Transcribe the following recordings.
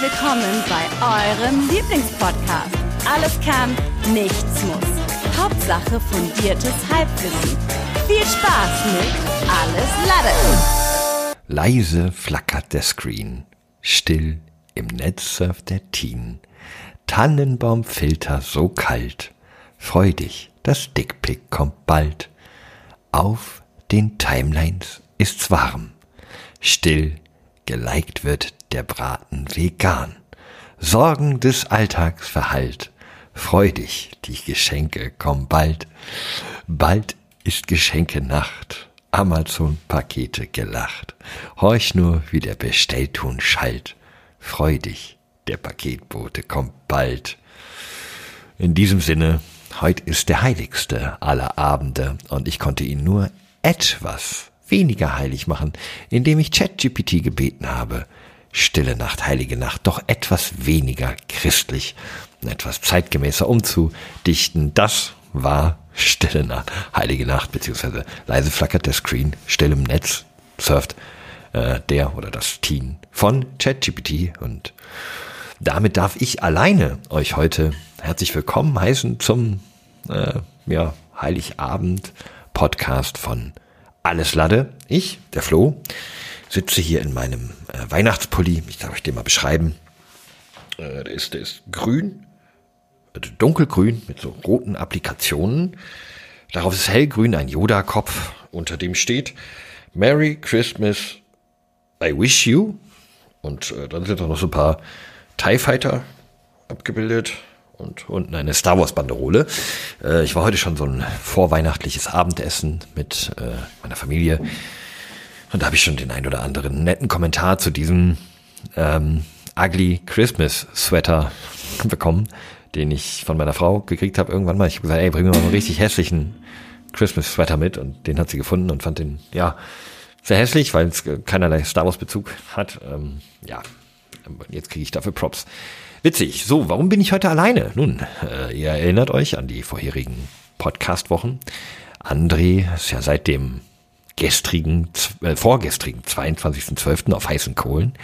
willkommen bei eurem Lieblingspodcast. Alles kann, nichts muss. Hauptsache fundiertes Halbwissen. Viel Spaß mit Alles Lade. Leise flackert der Screen. Still im Netz surft der Teen. Tannenbaumfilter so kalt. Freu dich, das Dickpick kommt bald. Auf den Timelines ist's warm. Still geliked wird der Braten vegan. Sorgen des Alltags verhallt. Freu dich, die Geschenke kommen bald. Bald ist Geschenke-Nacht. Amazon-Pakete gelacht. Horch nur, wie der Bestellton schallt. Freu dich, der Paketbote kommt bald. In diesem Sinne, heute ist der heiligste aller Abende und ich konnte ihn nur etwas weniger heilig machen, indem ich ChatGPT gebeten habe, Stille Nacht, heilige Nacht, doch etwas weniger christlich, etwas zeitgemäßer umzudichten. Das war Stille Nacht, heilige Nacht, beziehungsweise leise flackert der Screen, still im Netz, surft äh, der oder das Teen von ChatGPT und damit darf ich alleine euch heute herzlich willkommen heißen zum äh, ja, Heiligabend Podcast von Alles Lade. Ich, der Flo, sitze hier in meinem äh, Weihnachtspulli. Ich darf euch den mal beschreiben. Äh, der, ist, der ist grün, also dunkelgrün mit so roten Applikationen. Darauf ist hellgrün ein Yoda-Kopf, unter dem steht Merry Christmas, I wish you. Und äh, dann sind da noch so ein paar TIE Fighter abgebildet und unten eine Star Wars Banderole. Äh, ich war heute schon so ein vorweihnachtliches Abendessen mit äh, meiner Familie. Und da habe ich schon den ein oder anderen netten Kommentar zu diesem ähm, Ugly Christmas Sweater bekommen, den ich von meiner Frau gekriegt habe irgendwann mal. Ich habe gesagt, ey, bring mir mal einen richtig hässlichen Christmas Sweater mit. Und den hat sie gefunden und fand den, ja, sehr hässlich, weil es keinerlei Star Wars Bezug hat. Ähm, ja, jetzt kriege ich dafür Props. Witzig. So, warum bin ich heute alleine? Nun, äh, ihr erinnert euch an die vorherigen Podcast-Wochen. André ist ja seit dem gestrigen, äh, vorgestrigen 22.12. auf heißen Kohlen.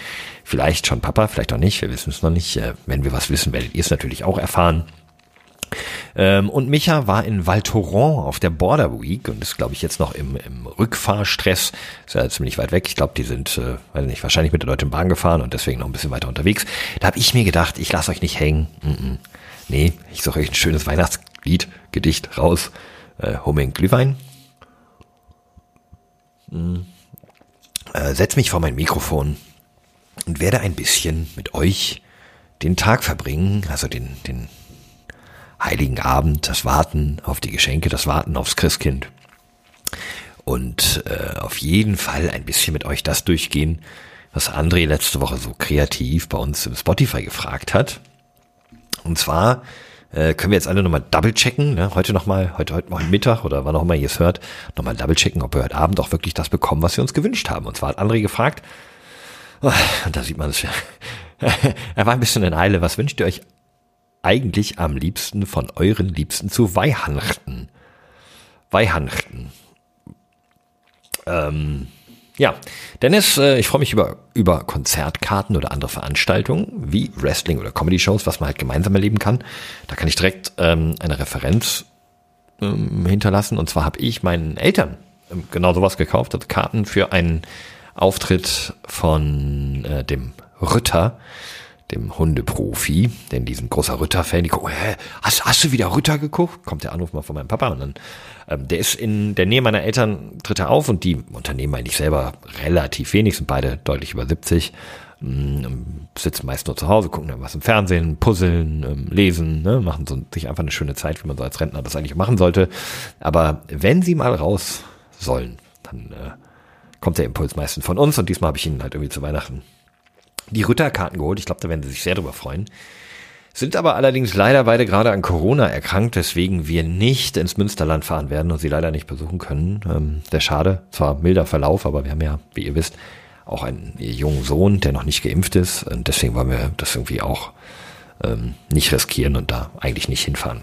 Vielleicht schon Papa, vielleicht auch nicht, wir wissen es noch nicht. Äh, wenn wir was wissen, werdet ihr es natürlich auch erfahren. Ähm, und Micha war in Val Thorens auf der Border Week und ist, glaube ich, jetzt noch im, im Rückfahrstress. Ist ja ziemlich weit weg. Ich glaube, die sind, äh, weiß nicht, wahrscheinlich mit der Deutschen Bahn gefahren und deswegen noch ein bisschen weiter unterwegs. Da habe ich mir gedacht, ich lasse euch nicht hängen. Mm -mm. Nee, ich suche euch ein schönes Weihnachtslied, Gedicht raus. Äh, Homing Glühwein. Äh, setz mich vor mein Mikrofon und werde ein bisschen mit euch den Tag verbringen, also den, den Heiligen Abend, das Warten auf die Geschenke, das Warten aufs Christkind. Und äh, auf jeden Fall ein bisschen mit euch das durchgehen, was André letzte Woche so kreativ bei uns im Spotify gefragt hat. Und zwar äh, können wir jetzt alle nochmal double checken, ne? heute nochmal, heute, heute morgen Mittag oder wann auch immer ihr es hört, nochmal double checken, ob wir heute Abend auch wirklich das bekommen, was wir uns gewünscht haben. Und zwar hat André gefragt, oh, und da sieht man es ja, er war ein bisschen in Eile, was wünscht ihr euch eigentlich am liebsten von euren Liebsten zu Weihnachten? Weihnachten. Ähm, ja, Dennis, äh, ich freue mich über, über Konzertkarten oder andere Veranstaltungen wie Wrestling oder Comedy-Shows, was man halt gemeinsam erleben kann. Da kann ich direkt ähm, eine Referenz ähm, hinterlassen. Und zwar habe ich meinen Eltern ähm, genau sowas gekauft, also Karten für einen Auftritt von äh, dem Rütter dem Hundeprofi, denn diesen großer Rütter-Fan, die gucken, hä, hast, hast du wieder Rütter geguckt? Kommt der Anruf mal von meinem Papa und dann, ähm, der ist in der Nähe meiner Eltern, tritt er auf und die unternehmen eigentlich selber relativ wenig, sind beide deutlich über 70, ähm, sitzen meist nur zu Hause, gucken dann was im Fernsehen, puzzeln, ähm, lesen, ne, machen so, sich einfach eine schöne Zeit, wie man so als Rentner das eigentlich machen sollte. Aber wenn sie mal raus sollen, dann äh, kommt der Impuls meistens von uns und diesmal habe ich ihn halt irgendwie zu Weihnachten die Rütterkarten geholt. Ich glaube, da werden sie sich sehr drüber freuen. Sind aber allerdings leider beide gerade an Corona erkrankt, weswegen wir nicht ins Münsterland fahren werden und sie leider nicht besuchen können. Ähm, der Schade, zwar milder Verlauf, aber wir haben ja, wie ihr wisst, auch einen jungen Sohn, der noch nicht geimpft ist. Und deswegen wollen wir das irgendwie auch ähm, nicht riskieren und da eigentlich nicht hinfahren.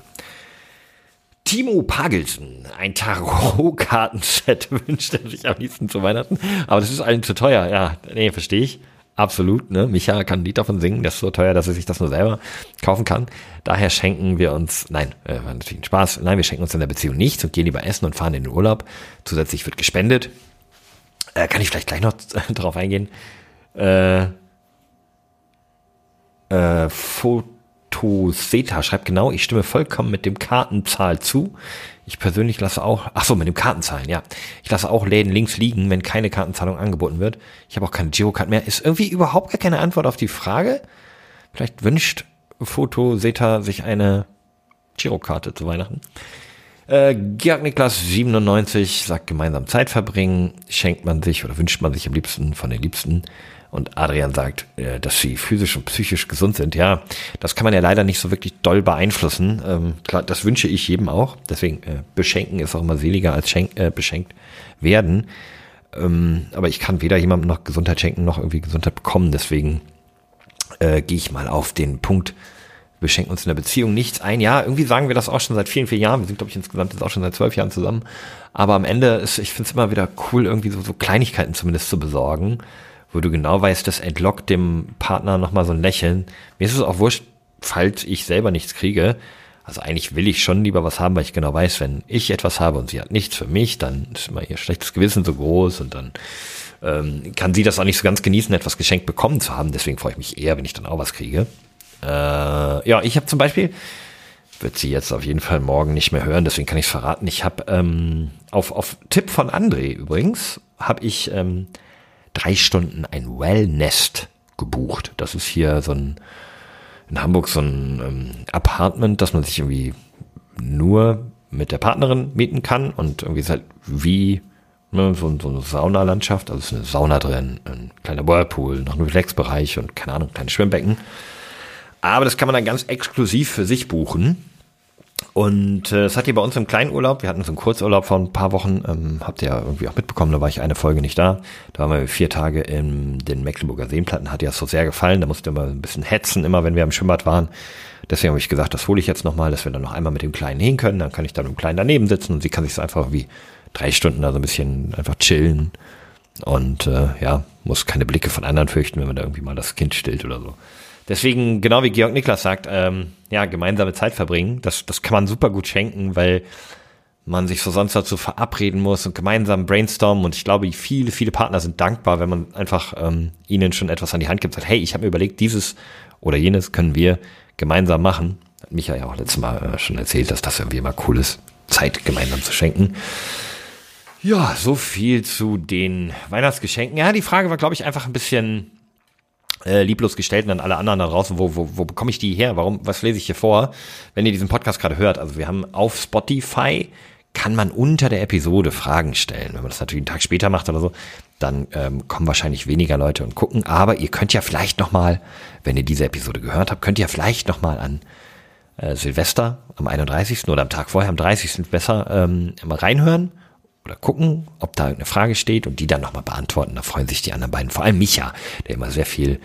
Timo Pagelsen, ein Tarotkartenset wünscht er sich am liebsten zu Weihnachten. Aber das ist allen zu teuer. Ja, nee, verstehe ich. Absolut. Ne? Micha kann ein Lied davon singen, das ist so teuer, dass er sich das nur selber kaufen kann. Daher schenken wir uns, nein, äh, war natürlich ein Spaß, nein, wir schenken uns in der Beziehung nichts und gehen lieber essen und fahren in den Urlaub. Zusätzlich wird gespendet. Äh, kann ich vielleicht gleich noch darauf eingehen. Äh, äh, Fotoseta schreibt genau, ich stimme vollkommen mit dem Kartenzahl zu. Ich persönlich lasse auch, ach so, mit dem Kartenzahlen, ja. Ich lasse auch Läden links liegen, wenn keine Kartenzahlung angeboten wird. Ich habe auch keine Girocard mehr. Ist irgendwie überhaupt gar keine Antwort auf die Frage. Vielleicht wünscht Fotoseta sich eine Girokarte zu Weihnachten. Äh, Georg Niklas 97 sagt gemeinsam Zeit verbringen, schenkt man sich oder wünscht man sich am liebsten von den Liebsten. Und Adrian sagt, äh, dass sie physisch und psychisch gesund sind. Ja, das kann man ja leider nicht so wirklich doll beeinflussen. Ähm, klar, das wünsche ich jedem auch. Deswegen äh, beschenken ist auch immer seliger als schenk, äh, beschenkt werden. Ähm, aber ich kann weder jemandem noch Gesundheit schenken noch irgendwie Gesundheit bekommen. Deswegen äh, gehe ich mal auf den Punkt. Wir schenken uns in der Beziehung nichts ein. Ja, irgendwie sagen wir das auch schon seit vielen, vielen Jahren. Wir sind, glaube ich, insgesamt jetzt auch schon seit zwölf Jahren zusammen. Aber am Ende ist, ich finde es immer wieder cool, irgendwie so, so Kleinigkeiten zumindest zu besorgen wo du genau weißt, das entlockt dem Partner nochmal so ein Lächeln. Mir ist es auch wurscht, falls ich selber nichts kriege. Also eigentlich will ich schon lieber was haben, weil ich genau weiß, wenn ich etwas habe und sie hat nichts für mich, dann ist immer ihr schlechtes Gewissen so groß und dann ähm, kann sie das auch nicht so ganz genießen, etwas geschenkt bekommen zu haben. Deswegen freue ich mich eher, wenn ich dann auch was kriege. Äh, ja, ich habe zum Beispiel, wird sie jetzt auf jeden Fall morgen nicht mehr hören, deswegen kann ich es verraten. Ich habe ähm, auf, auf Tipp von André übrigens, habe ich ähm, drei Stunden ein Wellnest gebucht. Das ist hier so ein, in Hamburg so ein ähm, Apartment, das man sich irgendwie nur mit der Partnerin mieten kann und irgendwie ist halt wie ne, so, so eine Saunalandschaft, also ist eine Sauna drin, ein kleiner Whirlpool, noch ein Relaxbereich und keine Ahnung, kleine Schwimmbecken. Aber das kann man dann ganz exklusiv für sich buchen. Und äh, es hat hier bei uns im Kleinurlaub, wir hatten so einen Kurzurlaub vor ein paar Wochen, ähm, habt ihr ja irgendwie auch mitbekommen, da war ich eine Folge nicht da. Da waren wir vier Tage in den Mecklenburger Seenplatten, hat dir das so sehr gefallen, da musste immer ein bisschen hetzen, immer wenn wir am Schwimmbad waren. Deswegen habe ich gesagt, das hole ich jetzt nochmal, dass wir dann noch einmal mit dem Kleinen hin können, dann kann ich dann im Kleinen daneben sitzen und sie kann sich so einfach wie drei Stunden da so ein bisschen einfach chillen und äh, ja, muss keine Blicke von anderen fürchten, wenn man da irgendwie mal das Kind stillt oder so. Deswegen, genau wie Georg Niklas sagt, ähm, ja, gemeinsame Zeit verbringen, das, das kann man super gut schenken, weil man sich so sonst dazu verabreden muss und gemeinsam brainstormen. Und ich glaube, viele, viele Partner sind dankbar, wenn man einfach ähm, ihnen schon etwas an die Hand gibt, sagt, hey, ich habe mir überlegt, dieses oder jenes können wir gemeinsam machen. Hat Micha ja auch letztes Mal äh, schon erzählt, dass das irgendwie immer cool ist, Zeit gemeinsam zu schenken. Ja, so viel zu den Weihnachtsgeschenken. Ja, die Frage war, glaube ich, einfach ein bisschen äh, lieblos gestellt und dann alle anderen da draußen, wo, wo, wo bekomme ich die her? Warum, was lese ich hier vor? Wenn ihr diesen Podcast gerade hört, also wir haben auf Spotify kann man unter der Episode Fragen stellen. Wenn man das natürlich einen Tag später macht oder so, dann ähm, kommen wahrscheinlich weniger Leute und gucken. Aber ihr könnt ja vielleicht noch mal, wenn ihr diese Episode gehört habt, könnt ihr vielleicht noch mal an äh, Silvester am 31. oder am Tag vorher, am 30. besser ähm, mal reinhören oder gucken, ob da irgendeine Frage steht und die dann nochmal beantworten. Da freuen sich die anderen beiden, vor allem Micha, der immer sehr viel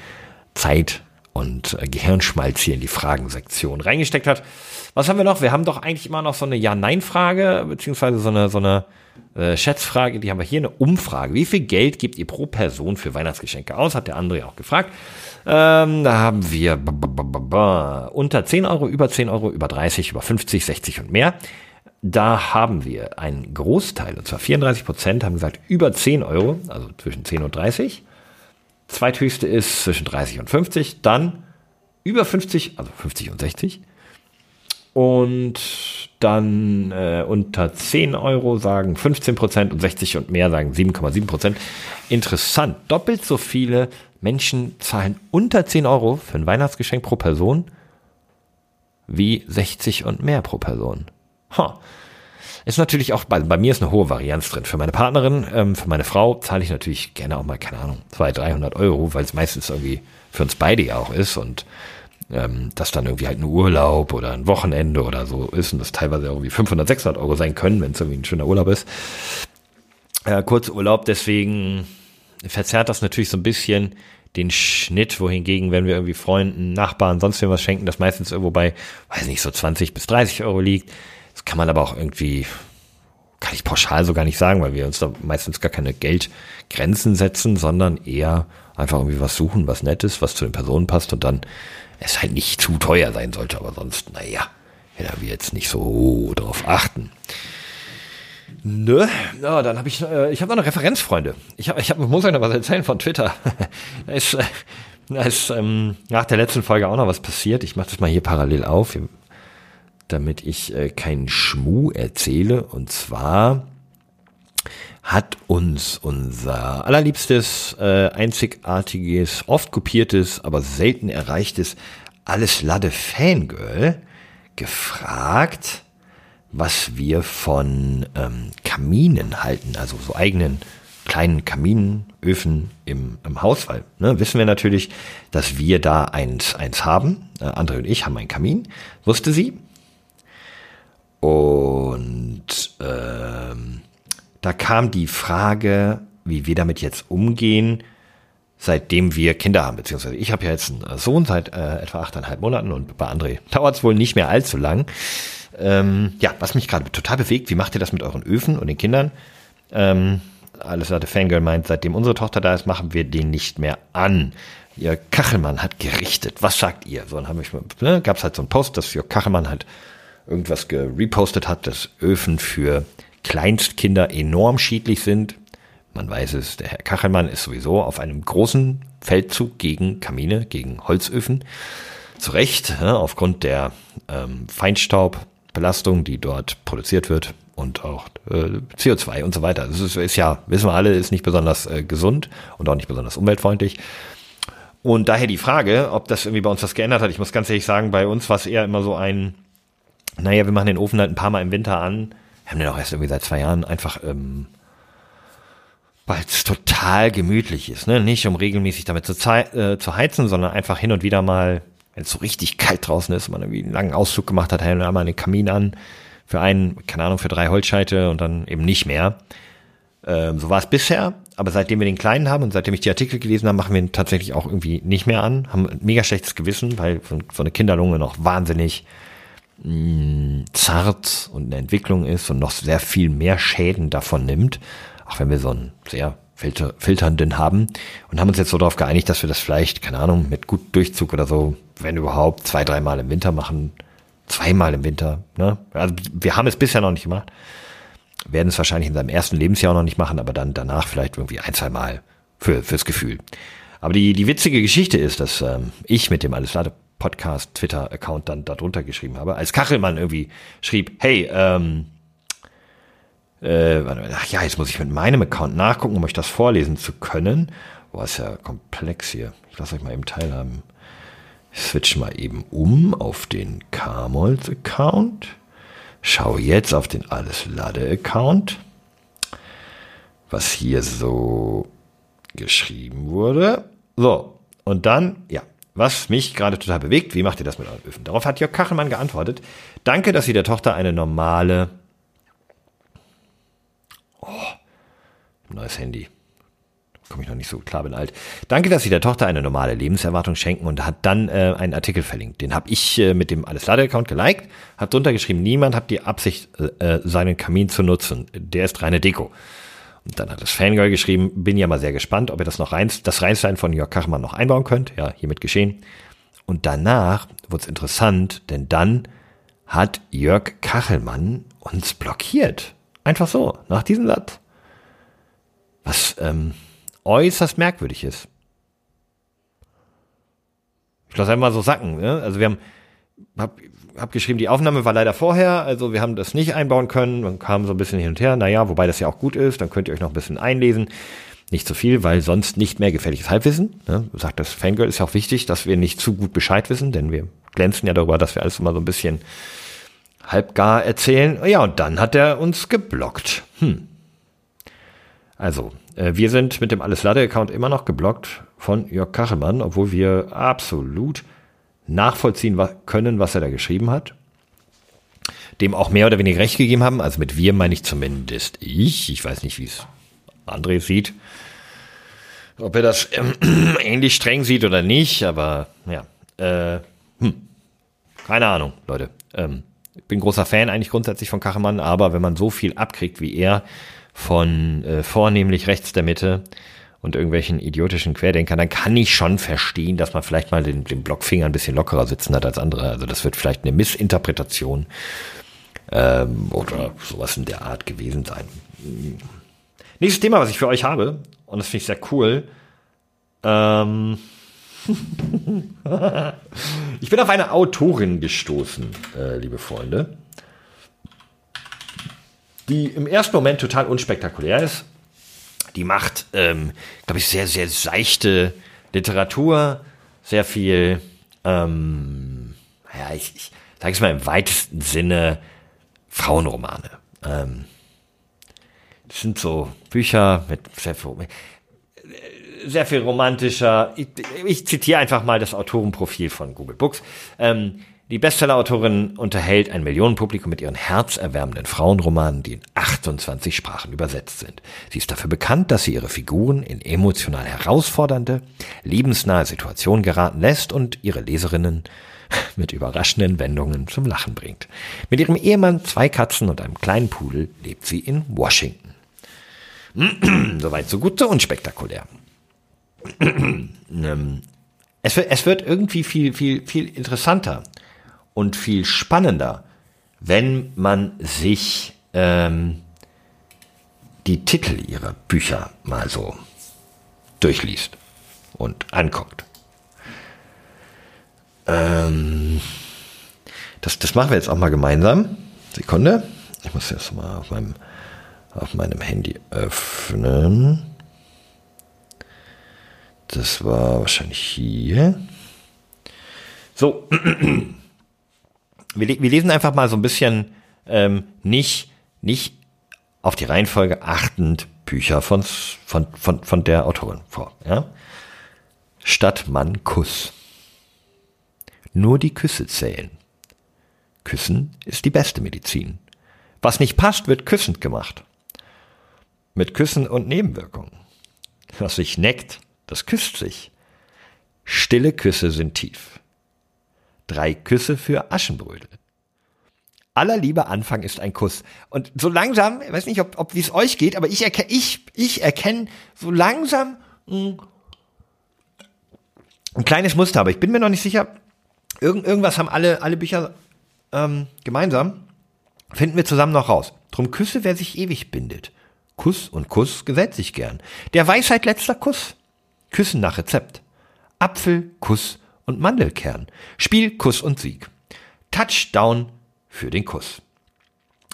Zeit und äh, Gehirnschmalz hier in die Fragensektion reingesteckt hat. Was haben wir noch? Wir haben doch eigentlich immer noch so eine Ja-Nein-Frage, beziehungsweise so eine, so eine äh, Schätzfrage. Die haben wir hier, eine Umfrage. Wie viel Geld gebt ihr pro Person für Weihnachtsgeschenke aus? Hat der andere auch gefragt. Ähm, da haben wir unter 10 Euro, über 10 Euro, über 30, über 50, 60 und mehr. Da haben wir einen Großteil, und zwar 34 Prozent, haben gesagt über 10 Euro, also zwischen 10 und 30. Zweithöchste ist zwischen 30 und 50, dann über 50, also 50 und 60. Und dann äh, unter 10 Euro sagen 15 Prozent und 60 und mehr sagen 7,7 Prozent. Interessant, doppelt so viele Menschen zahlen unter 10 Euro für ein Weihnachtsgeschenk pro Person wie 60 und mehr pro Person. Huh. Ist natürlich auch, bei, bei mir ist eine hohe Varianz drin. Für meine Partnerin, ähm, für meine Frau zahle ich natürlich gerne auch mal, keine Ahnung, 200, 300 Euro, weil es meistens irgendwie für uns beide ja auch ist und ähm, das dann irgendwie halt ein Urlaub oder ein Wochenende oder so ist und das teilweise irgendwie 500, 600 Euro sein können, wenn es irgendwie ein schöner Urlaub ist. Äh, Kurzurlaub, deswegen verzerrt das natürlich so ein bisschen den Schnitt, wohingegen, wenn wir irgendwie Freunden, Nachbarn, sonst was schenken, das meistens irgendwo bei, weiß nicht, so 20 bis 30 Euro liegt. Kann man aber auch irgendwie kann ich pauschal so gar nicht sagen, weil wir uns da meistens gar keine Geldgrenzen setzen, sondern eher einfach irgendwie was suchen, was nett ist, was zu den Personen passt und dann es halt nicht zu teuer sein sollte, aber sonst, naja, ja, wir jetzt nicht so drauf achten. Nö, ja, dann habe ich, äh, ich habe noch eine Referenz, Freunde. Ich, hab, ich hab, muss euch noch was erzählen von Twitter. da ist, äh, da ist ähm, nach der letzten Folge auch noch was passiert. Ich mache das mal hier parallel auf, damit ich äh, keinen Schmuh erzähle. Und zwar hat uns unser allerliebstes, äh, einzigartiges, oft kopiertes, aber selten erreichtes Alles Lade Fangirl gefragt, was wir von ähm, Kaminen halten, also so eigenen kleinen Kaminöfen im, im Haus, weil ne, wissen wir natürlich, dass wir da eins, eins haben. Äh, André und ich haben einen Kamin, wusste sie. Und ähm, da kam die Frage, wie wir damit jetzt umgehen, seitdem wir Kinder haben, beziehungsweise ich habe ja jetzt einen Sohn seit äh, etwa achteinhalb Monaten und bei André dauert es wohl nicht mehr allzu lang. Ähm, ja, was mich gerade total bewegt, wie macht ihr das mit euren Öfen und den Kindern? Ähm, alles hatte Fangirl meint, seitdem unsere Tochter da ist, machen wir den nicht mehr an. Ihr Kachelmann hat gerichtet. Was sagt ihr? So, dann haben wir, ne, gab es halt so einen Post, dass Jörg Kachelmann halt irgendwas gerepostet hat, dass Öfen für Kleinstkinder enorm schädlich sind. Man weiß es, der Herr Kachelmann ist sowieso auf einem großen Feldzug gegen Kamine, gegen Holzöfen. Zu Recht, ne, aufgrund der ähm, Feinstaubbelastung, die dort produziert wird und auch äh, CO2 und so weiter. Das ist, ist ja, wissen wir alle, ist nicht besonders äh, gesund und auch nicht besonders umweltfreundlich. Und daher die Frage, ob das irgendwie bei uns was geändert hat. Ich muss ganz ehrlich sagen, bei uns war es eher immer so ein, naja, wir machen den Ofen halt ein paar Mal im Winter an. Wir haben den auch erst irgendwie seit zwei Jahren einfach, ähm, weil es total gemütlich ist. Ne? Nicht um regelmäßig damit zu, äh, zu heizen, sondern einfach hin und wieder mal, wenn es so richtig kalt draußen ist, man irgendwie einen langen Ausflug gemacht hat, hält einmal einen Kamin an für einen, keine Ahnung, für drei Holzscheite und dann eben nicht mehr. Ähm, so war es bisher, aber seitdem wir den Kleinen haben und seitdem ich die Artikel gelesen habe, machen wir ihn tatsächlich auch irgendwie nicht mehr an. Haben ein mega schlechtes Gewissen, weil so eine Kinderlunge noch wahnsinnig mh, zart und eine Entwicklung ist und noch sehr viel mehr Schäden davon nimmt, auch wenn wir so einen sehr filter filternden haben und haben uns jetzt so darauf geeinigt, dass wir das vielleicht, keine Ahnung, mit gut Durchzug oder so, wenn überhaupt, zwei, dreimal im Winter machen, zweimal im Winter. Ne? Also wir haben es bisher noch nicht gemacht, werden es wahrscheinlich in seinem ersten Lebensjahr noch nicht machen, aber dann danach vielleicht irgendwie ein, zwei Mal für, fürs Gefühl. Aber die, die witzige Geschichte ist, dass ähm, ich mit dem Alles Lade Podcast Twitter Account dann darunter geschrieben habe, als Kachelmann irgendwie schrieb, hey, ähm, äh, ach ja, jetzt muss ich mit meinem Account nachgucken, um euch das vorlesen zu können. Boah, ist ja komplex hier. Ich lasse euch mal eben teilhaben. Ich switch mal eben um auf den Kamolz Account. Schau jetzt auf den Alles Lade Account. Was hier so geschrieben wurde. So. Und dann, ja, was mich gerade total bewegt, wie macht ihr das mit euren Öfen? Darauf hat Jörg Kachelmann geantwortet. Danke, dass Sie der Tochter eine normale. Oh, neues Handy. Komme ich noch nicht so klar, bin alt. Danke, dass Sie der Tochter eine normale Lebenserwartung schenken und hat dann äh, einen Artikel verlinkt. Den habe ich äh, mit dem Alles Lade-Account geliked, hat drunter geschrieben, niemand hat die Absicht, äh, seinen Kamin zu nutzen. Der ist reine Deko. Und dann hat das Fangirl geschrieben, bin ja mal sehr gespannt, ob ihr das noch rein, das Reinstein von Jörg Kachmann noch einbauen könnt. Ja, hiermit geschehen. Und danach wurde es interessant, denn dann hat Jörg Kachelmann uns blockiert. Einfach so, nach diesem Satz. Was ähm, äußerst merkwürdig ist. Ich lasse einmal so sacken. Ne? Also wir haben, hab, hab geschrieben, die Aufnahme war leider vorher, also wir haben das nicht einbauen können. Man kam so ein bisschen hin und her. Naja, wobei das ja auch gut ist, dann könnt ihr euch noch ein bisschen einlesen. Nicht zu so viel, weil sonst nicht mehr gefährliches Halbwissen. Ne? Sagt das Fangirl ist ja auch wichtig, dass wir nicht zu gut Bescheid wissen, denn wir glänzen ja darüber, dass wir alles immer so ein bisschen halbgar erzählen. Ja, und dann hat er uns geblockt. Hm. Also, äh, wir sind mit dem Alles Lade-Account immer noch geblockt von Jörg Kachelmann, obwohl wir absolut nachvollziehen können, was er da geschrieben hat. Dem auch mehr oder weniger recht gegeben haben. Also mit wir meine ich zumindest ich. Ich weiß nicht, wie es André sieht. Ob er das ähm, ähnlich streng sieht oder nicht, aber ja. Äh, hm. Keine Ahnung, Leute. Ähm, Ich bin großer Fan eigentlich grundsätzlich von Kachelmann, aber wenn man so viel abkriegt wie er von äh, vornehmlich rechts der Mitte und irgendwelchen idiotischen Querdenkern, dann kann ich schon verstehen, dass man vielleicht mal den, den Blockfinger ein bisschen lockerer sitzen hat als andere. Also das wird vielleicht eine Missinterpretation ähm, oder sowas in der Art gewesen sein. Nächstes Thema, was ich für euch habe, und das finde ich sehr cool. Ähm ich bin auf eine Autorin gestoßen, äh, liebe Freunde, die im ersten Moment total unspektakulär ist. Die macht, ähm, glaube ich, sehr, sehr seichte Literatur, sehr viel, ähm, ja, ich, ich sage es mal im weitesten Sinne, Frauenromane. Ähm, das sind so Bücher mit sehr viel, sehr viel romantischer. Ich, ich zitiere einfach mal das Autorenprofil von Google Books. Ähm, die Bestseller-Autorin unterhält ein Millionenpublikum mit ihren herzerwärmenden Frauenromanen, die in 28 Sprachen übersetzt sind. Sie ist dafür bekannt, dass sie ihre Figuren in emotional herausfordernde, lebensnahe Situationen geraten lässt und ihre Leserinnen mit überraschenden Wendungen zum Lachen bringt. Mit ihrem Ehemann, zwei Katzen und einem kleinen Pudel lebt sie in Washington. Soweit so gut, so unspektakulär. Ähm, es, wird, es wird irgendwie viel, viel, viel interessanter und viel spannender, wenn man sich ähm, die Titel ihrer Bücher mal so durchliest und anguckt. Ähm, das, das machen wir jetzt auch mal gemeinsam. Sekunde. Ich muss jetzt mal auf meinem, auf meinem Handy öffnen. Das war wahrscheinlich hier. So. Wir, wir lesen einfach mal so ein bisschen ähm, nicht, nicht auf die Reihenfolge achtend Bücher von, von, von, von der Autorin vor. Ja? Statt Mann Kuss. Nur die Küsse zählen. Küssen ist die beste Medizin. Was nicht passt, wird küssend gemacht. Mit Küssen und Nebenwirkungen. Was sich neckt, das küsst sich. Stille Küsse sind tief. Drei Küsse für Aschenbrödel. Aller Liebe Anfang ist ein Kuss. Und so langsam, ich weiß nicht, ob, ob wie es euch geht, aber ich erkenne, ich, ich erkenne so langsam ein, ein kleines Muster, aber ich bin mir noch nicht sicher. Irgend, irgendwas haben alle, alle Bücher ähm, gemeinsam. Finden wir zusammen noch raus. Drum küsse, wer sich ewig bindet. Kuss und Kuss gesellt sich gern. Der Weisheit letzter Kuss. Küssen nach Rezept. Apfel, Kuss und Mandelkern. Spiel, Kuss und Sieg. Touchdown für den Kuss.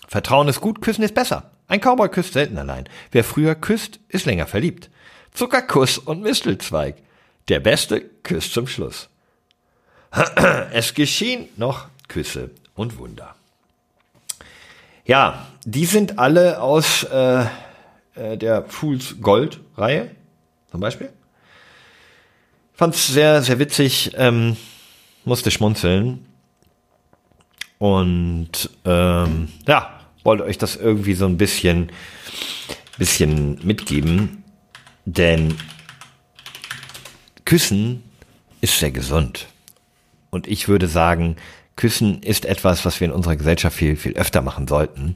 Vertrauen ist gut, küssen ist besser. Ein Cowboy küsst selten allein. Wer früher küsst, ist länger verliebt. Zuckerkuss und Mistelzweig. Der Beste küsst zum Schluss. Es geschehen noch Küsse und Wunder. Ja, die sind alle aus äh, äh der Fools Gold Reihe, zum Beispiel. Fand's sehr, sehr witzig, ähm, musste schmunzeln. Und ähm, ja, wollte euch das irgendwie so ein bisschen, bisschen mitgeben. Denn Küssen ist sehr gesund. Und ich würde sagen, Küssen ist etwas, was wir in unserer Gesellschaft viel, viel öfter machen sollten.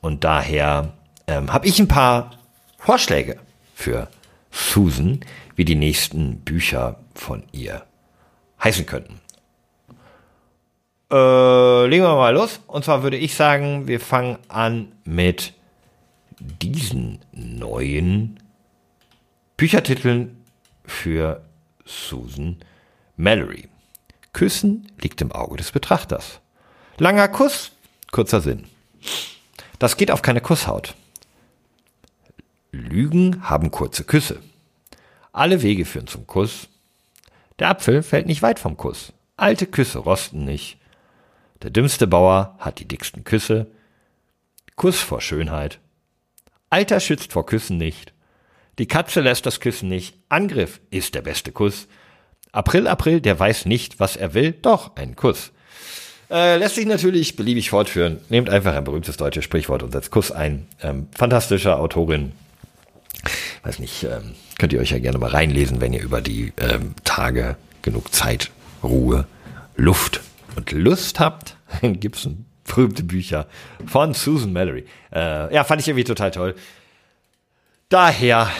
Und daher ähm, habe ich ein paar Vorschläge für Susan, wie die nächsten Bücher von ihr heißen könnten. Äh, legen wir mal los. Und zwar würde ich sagen, wir fangen an mit diesen neuen Büchertiteln für Susan Mallory. Küssen liegt im Auge des Betrachters. Langer Kuss, kurzer Sinn. Das geht auf keine Kusshaut. Lügen haben kurze Küsse. Alle Wege führen zum Kuss. Der Apfel fällt nicht weit vom Kuss. Alte Küsse rosten nicht. Der dümmste Bauer hat die dicksten Küsse. Kuss vor Schönheit. Alter schützt vor Küssen nicht. Die Katze lässt das Küssen nicht. Angriff ist der beste Kuss. April, April, der weiß nicht, was er will. Doch, ein Kuss. Äh, lässt sich natürlich beliebig fortführen. Nehmt einfach ein berühmtes deutsches Sprichwort und setzt Kuss ein. Ähm, fantastische Autorin, weiß nicht, ähm, könnt ihr euch ja gerne mal reinlesen, wenn ihr über die ähm, Tage genug Zeit, Ruhe, Luft und Lust habt. Gibt's ein berühmte Bücher von Susan Mallory. Äh, ja, fand ich irgendwie total toll. Daher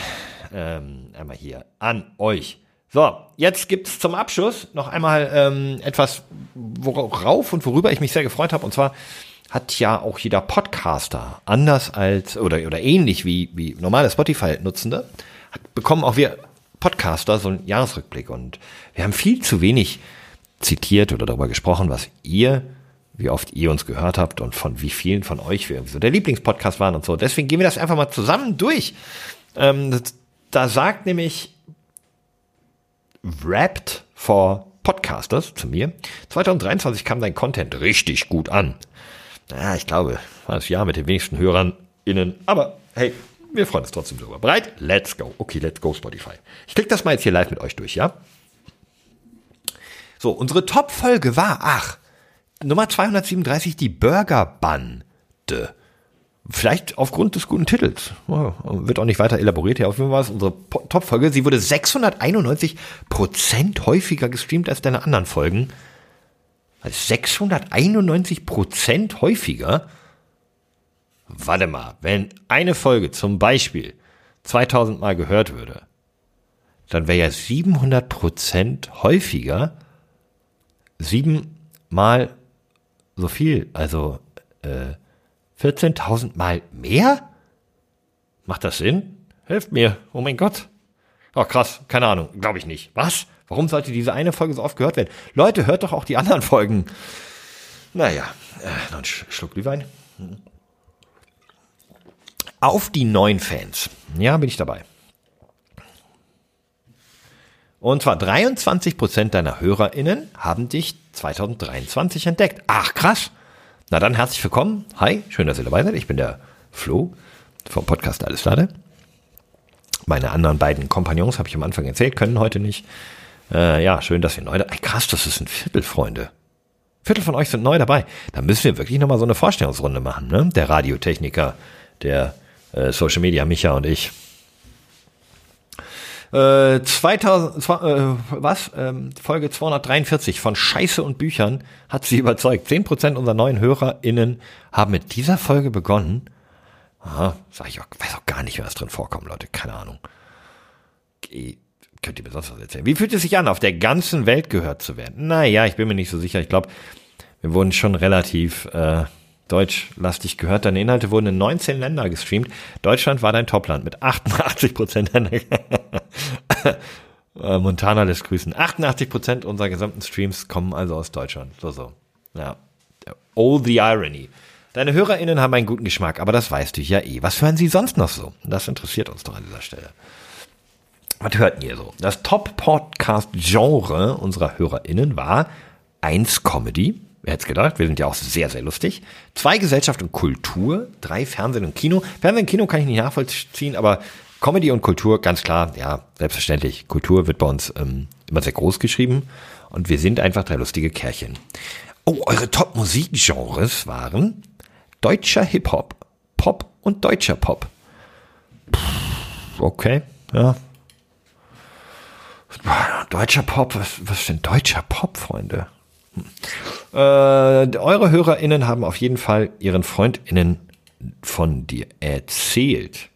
ähm, einmal hier an euch. So, jetzt gibt's zum Abschluss noch einmal ähm, etwas, worauf und worüber ich mich sehr gefreut habe. Und zwar hat ja auch jeder Podcaster, anders als oder, oder ähnlich wie, wie normale Spotify-Nutzende, bekommen auch wir Podcaster so einen Jahresrückblick. Und wir haben viel zu wenig zitiert oder darüber gesprochen, was ihr, wie oft ihr uns gehört habt und von wie vielen von euch wir so der Lieblingspodcast waren und so. Deswegen gehen wir das einfach mal zusammen durch. Ähm, da sagt nämlich Wrapped for Podcasters zu mir, 2023 kam dein Content richtig gut an. Ja, ich glaube, war das Jahr mit den wenigsten Hörern innen, aber hey, wir freuen uns trotzdem darüber. Bereit? Let's go. Okay, let's go Spotify. Ich klicke das mal jetzt hier live mit euch durch, ja? So, unsere Top-Folge war, ach, Nummer 237, die Burger-Bande. Vielleicht aufgrund des guten Titels. Wird auch nicht weiter elaboriert hier. Auf jeden Fall war unsere Top-Folge. Sie wurde 691 Prozent häufiger gestreamt als deine anderen Folgen. 691 Prozent häufiger? Warte mal, wenn eine Folge zum Beispiel 2000 Mal gehört würde, dann wäre ja 700 Prozent häufiger siebenmal so viel, also äh, 14.000 Mal mehr? Macht das Sinn? Helft mir, oh mein Gott. Oh krass, keine Ahnung, glaube ich nicht. Was? Warum sollte diese eine Folge so oft gehört werden? Leute, hört doch auch die anderen Folgen. Naja, äh, noch ein Schluck Glühwein. Auf die neuen Fans. Ja, bin ich dabei. Und zwar 23 Prozent deiner HörerInnen haben dich 2023 entdeckt. Ach, krass. Na dann herzlich willkommen. Hi, schön, dass ihr dabei seid. Ich bin der Flo vom Podcast Alles Lade. Meine anderen beiden Kompagnons, habe ich am Anfang erzählt, können heute nicht. Äh, ja, schön, dass ihr neu dabei Krass, das ist ein Viertel, Freunde. Viertel von euch sind neu dabei. Da müssen wir wirklich nochmal so eine Vorstellungsrunde machen, ne? Der Radiotechniker, der äh, Social Media Micha und ich. 2000, äh, was? Ähm, Folge 243 von Scheiße und Büchern hat sie überzeugt. 10% unserer neuen HörerInnen haben mit dieser Folge begonnen. Aha, sag ich auch, weiß auch gar nicht, was drin vorkommt, Leute. Keine Ahnung. Ge könnt ihr mir sonst was erzählen? Wie fühlt es sich an, auf der ganzen Welt gehört zu werden? Naja, ich bin mir nicht so sicher. Ich glaube, wir wurden schon relativ äh, deutschlastig gehört. Deine Inhalte wurden in 19 Länder gestreamt. Deutschland war dein Topland mit 88 Prozent. Äh, Montana lässt grüßen. 88 Prozent unserer gesamten Streams kommen also aus Deutschland. So, so. Ja. All the irony. Deine HörerInnen haben einen guten Geschmack, aber das weißt du ja eh. Was hören sie sonst noch so? Das interessiert uns doch an dieser Stelle. Was hörten ihr so? Das Top-Podcast-Genre unserer HörerInnen war 1 Comedy, Wer hätte gedacht? Wir sind ja auch sehr, sehr lustig. Zwei Gesellschaft und Kultur, drei Fernsehen und Kino. Fernsehen und Kino kann ich nicht nachvollziehen, aber Comedy und Kultur, ganz klar, ja, selbstverständlich. Kultur wird bei uns ähm, immer sehr groß geschrieben und wir sind einfach drei lustige Kerlchen. Oh, eure Top-Musikgenres waren deutscher Hip-Hop, Pop und deutscher Pop. Okay, ja. Deutscher Pop, was, was ist denn deutscher Pop, Freunde? Äh, eure HörerInnen haben auf jeden Fall ihren FreundInnen von dir erzählt.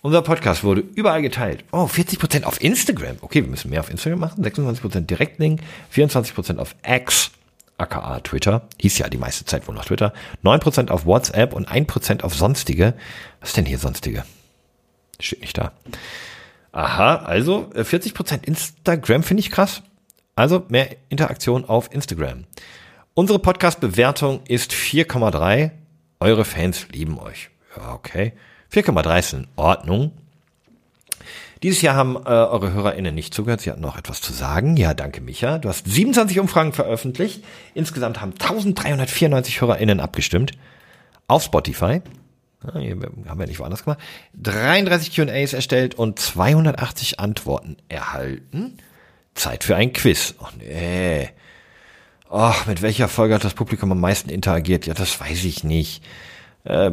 Unser Podcast wurde überall geteilt. Oh, 40% auf Instagram. Okay, wir müssen mehr auf Instagram machen. 26% Direktlink, 24% auf X, aka Twitter. Hieß ja die meiste Zeit wohl noch Twitter. 9% auf WhatsApp und 1% auf sonstige. Was ist denn hier sonstige? Steht nicht da. Aha, also 40% äh, Instagram finde ich krass. Also mehr Interaktion auf Instagram. Unsere Podcast-Bewertung ist 4,3. Eure Fans lieben euch. Ja, okay. 4,3 ist in Ordnung. Dieses Jahr haben äh, eure HörerInnen nicht zugehört. Sie hatten noch etwas zu sagen. Ja, danke, Micha. Du hast 27 Umfragen veröffentlicht. Insgesamt haben 1394 HörerInnen abgestimmt. Auf Spotify. Haben wir nicht woanders gemacht. 33 Q&As erstellt und 280 Antworten erhalten. Zeit für ein Quiz. Ach nee. Ach, mit welcher Folge hat das Publikum am meisten interagiert? Ja, das weiß ich nicht. Äh,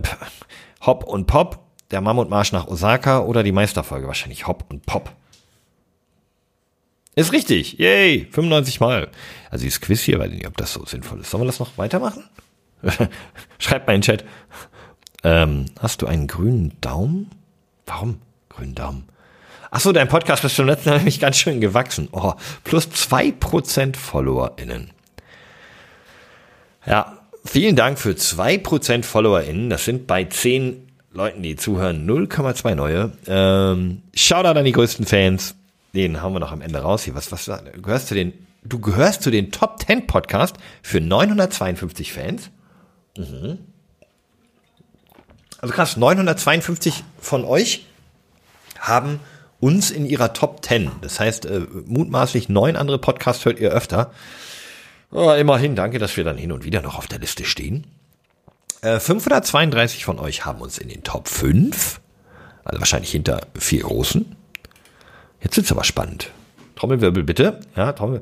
Hop und Pop, der Mammutmarsch nach Osaka oder die Meisterfolge? Wahrscheinlich Hop und Pop. Ist richtig. Yay. 95 Mal. Also dieses Quiz hier, weiß ich nicht, ob das so sinnvoll ist. Sollen wir das noch weitermachen? Schreibt mal in den Chat. Ähm, hast du einen grünen Daumen? Warum grünen Daumen? Ach so, dein Podcast ist schon letzten nämlich ganz schön gewachsen. Oh, plus zwei Prozent FollowerInnen. Ja, vielen Dank für zwei Prozent FollowerInnen. Das sind bei zehn Leuten, die zuhören, 0,2 neue. Ähm, Shoutout an die größten Fans. Den haben wir noch am Ende raus hier. Was, was, gehörst du den, du gehörst zu den Top 10 Podcast für 952 Fans? Mhm. Also krass, 952 von euch haben uns in ihrer Top 10. Das heißt, äh, mutmaßlich neun andere Podcasts hört ihr öfter. Oh, immerhin, danke, dass wir dann hin und wieder noch auf der Liste stehen. 532 äh, von euch haben uns in den Top 5, also wahrscheinlich hinter vier großen. Jetzt wird's aber spannend. Trommelwirbel bitte. Ja, Trommel.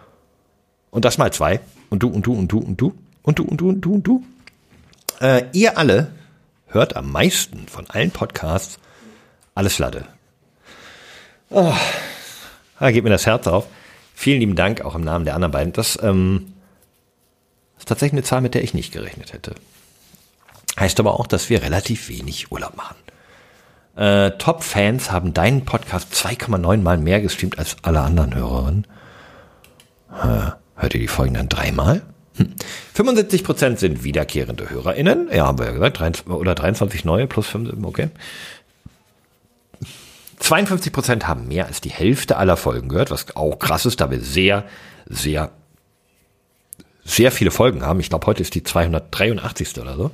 Und das mal zwei. Und du und du und du und du. Und du und du und du und du. Äh, ihr alle hört am meisten von allen Podcasts alles Latte. Oh, ah, da geht mir das Herz auf. Vielen lieben Dank auch im Namen der anderen beiden. Das ähm, ist tatsächlich eine Zahl, mit der ich nicht gerechnet hätte. Heißt aber auch, dass wir relativ wenig Urlaub machen. Äh, Top-Fans haben deinen Podcast 2,9 Mal mehr gestreamt als alle anderen Hörerinnen. Ha hört ihr die Folgen dann dreimal? Hm. 75% sind wiederkehrende HörerInnen. Ja, haben wir ja gesagt. 23, oder 23 neue plus 5, okay. 52% haben mehr als die Hälfte aller Folgen gehört, was auch krass ist, da wir sehr, sehr sehr viele Folgen haben. Ich glaube, heute ist die 283. oder so.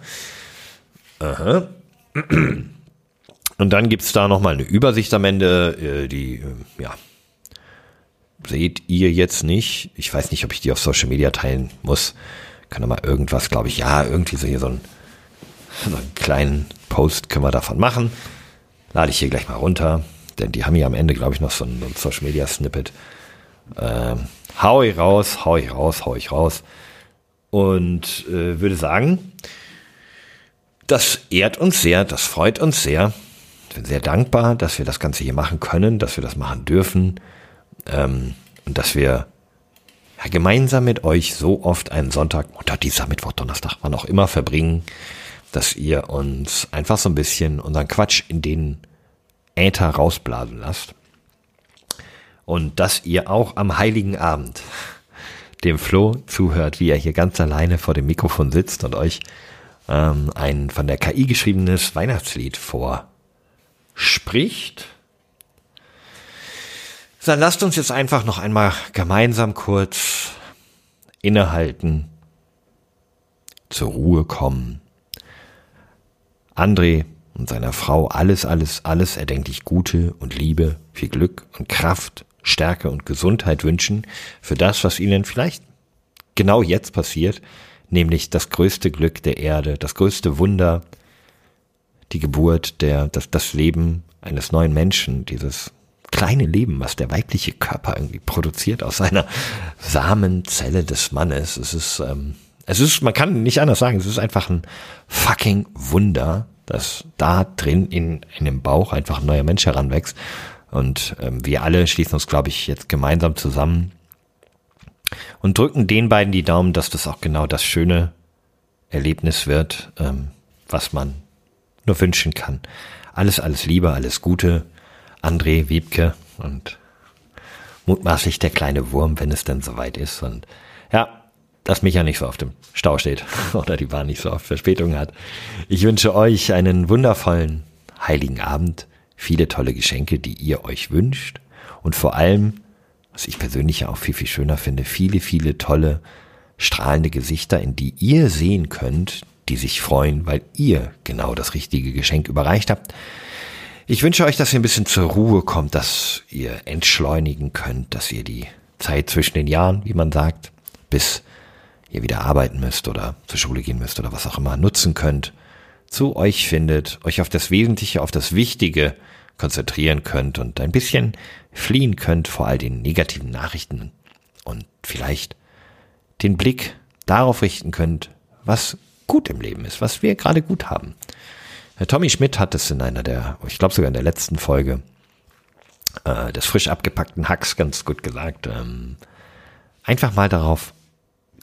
Aha. Und dann gibt's da nochmal eine Übersicht am Ende, äh, die, äh, ja, seht ihr jetzt nicht. Ich weiß nicht, ob ich die auf Social Media teilen muss. Kann da mal irgendwas, glaube ich, ja, irgendwie so hier so, ein, so einen kleinen Post können wir davon machen. Lade ich hier gleich mal runter, denn die haben hier am Ende, glaube ich, noch so ein, so ein Social Media Snippet. Ähm, hau ich raus, hau ich raus, hau ich raus. Und äh, würde sagen, das ehrt uns sehr, das freut uns sehr. Ich bin sehr dankbar, dass wir das Ganze hier machen können, dass wir das machen dürfen ähm, und dass wir ja, gemeinsam mit euch so oft einen Sonntag, Montag, Dienstag, Mittwoch, Donnerstag, wann auch immer verbringen, dass ihr uns einfach so ein bisschen unseren Quatsch in den Äther rausblasen lasst. Und dass ihr auch am heiligen Abend dem Flo zuhört, wie er hier ganz alleine vor dem Mikrofon sitzt und euch ähm, ein von der KI geschriebenes Weihnachtslied vorspricht. Dann lasst uns jetzt einfach noch einmal gemeinsam kurz innehalten, zur Ruhe kommen. André und seiner Frau alles, alles, alles erdenklich Gute und Liebe, viel Glück und Kraft Stärke und Gesundheit wünschen für das, was ihnen vielleicht genau jetzt passiert, nämlich das größte Glück der Erde, das größte Wunder, die Geburt, der, das, das Leben eines neuen Menschen, dieses kleine Leben, was der weibliche Körper irgendwie produziert aus seiner Samenzelle des Mannes. Es ist, ähm, es ist, man kann nicht anders sagen, es ist einfach ein fucking Wunder, dass da drin in, in dem Bauch einfach ein neuer Mensch heranwächst. Und ähm, wir alle schließen uns, glaube ich, jetzt gemeinsam zusammen und drücken den beiden die Daumen, dass das auch genau das schöne Erlebnis wird, ähm, was man nur wünschen kann. Alles, alles Liebe, alles Gute, André Wiebke und mutmaßlich der kleine Wurm, wenn es denn soweit ist. Und ja, dass Micha nicht so auf dem Stau steht oder die Bahn nicht so oft Verspätung hat. Ich wünsche euch einen wundervollen heiligen Abend viele tolle Geschenke, die ihr euch wünscht und vor allem, was ich persönlich auch viel, viel schöner finde, viele, viele tolle, strahlende Gesichter, in die ihr sehen könnt, die sich freuen, weil ihr genau das richtige Geschenk überreicht habt. Ich wünsche euch, dass ihr ein bisschen zur Ruhe kommt, dass ihr entschleunigen könnt, dass ihr die Zeit zwischen den Jahren, wie man sagt, bis ihr wieder arbeiten müsst oder zur Schule gehen müsst oder was auch immer nutzen könnt, zu euch findet, euch auf das Wesentliche, auf das Wichtige konzentrieren könnt und ein bisschen fliehen könnt vor all den negativen Nachrichten und vielleicht den Blick darauf richten könnt, was gut im Leben ist, was wir gerade gut haben. Herr Tommy Schmidt hat es in einer der, ich glaube sogar in der letzten Folge äh, des frisch abgepackten Hacks ganz gut gesagt. Ähm, einfach mal darauf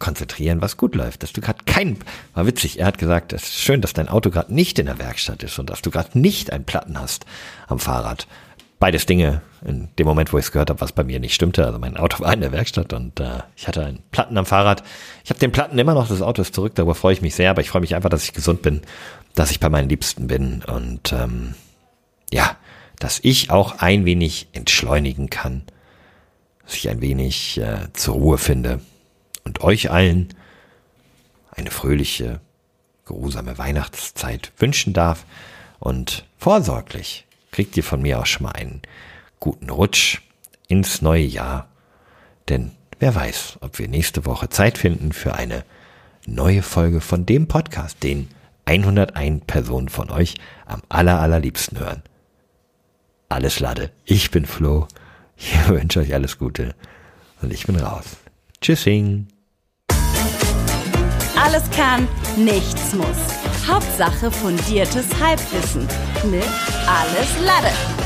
konzentrieren, was gut läuft. Dass du gerade kein, war witzig, er hat gesagt, es ist schön, dass dein Auto gerade nicht in der Werkstatt ist und dass du gerade nicht einen Platten hast am Fahrrad. Beides Dinge, in dem Moment, wo ich es gehört habe, was bei mir nicht stimmte. Also mein Auto war in der Werkstatt und äh, ich hatte einen Platten am Fahrrad. Ich habe den Platten immer noch, das Auto ist zurück, darüber freue ich mich sehr, aber ich freue mich einfach, dass ich gesund bin, dass ich bei meinen Liebsten bin und ähm, ja, dass ich auch ein wenig entschleunigen kann, dass ich ein wenig äh, zur Ruhe finde und euch allen eine fröhliche, geruhsame Weihnachtszeit wünschen darf und vorsorglich kriegt ihr von mir auch schon mal einen guten Rutsch ins neue Jahr, denn wer weiß, ob wir nächste Woche Zeit finden für eine neue Folge von dem Podcast, den 101 Personen von euch am aller, allerliebsten hören. Alles Lade. Ich bin Flo. Ich wünsche euch alles Gute und ich bin raus. Tschüssing. Alles kann, nichts muss. Hauptsache fundiertes Halbwissen mit Alles Lade.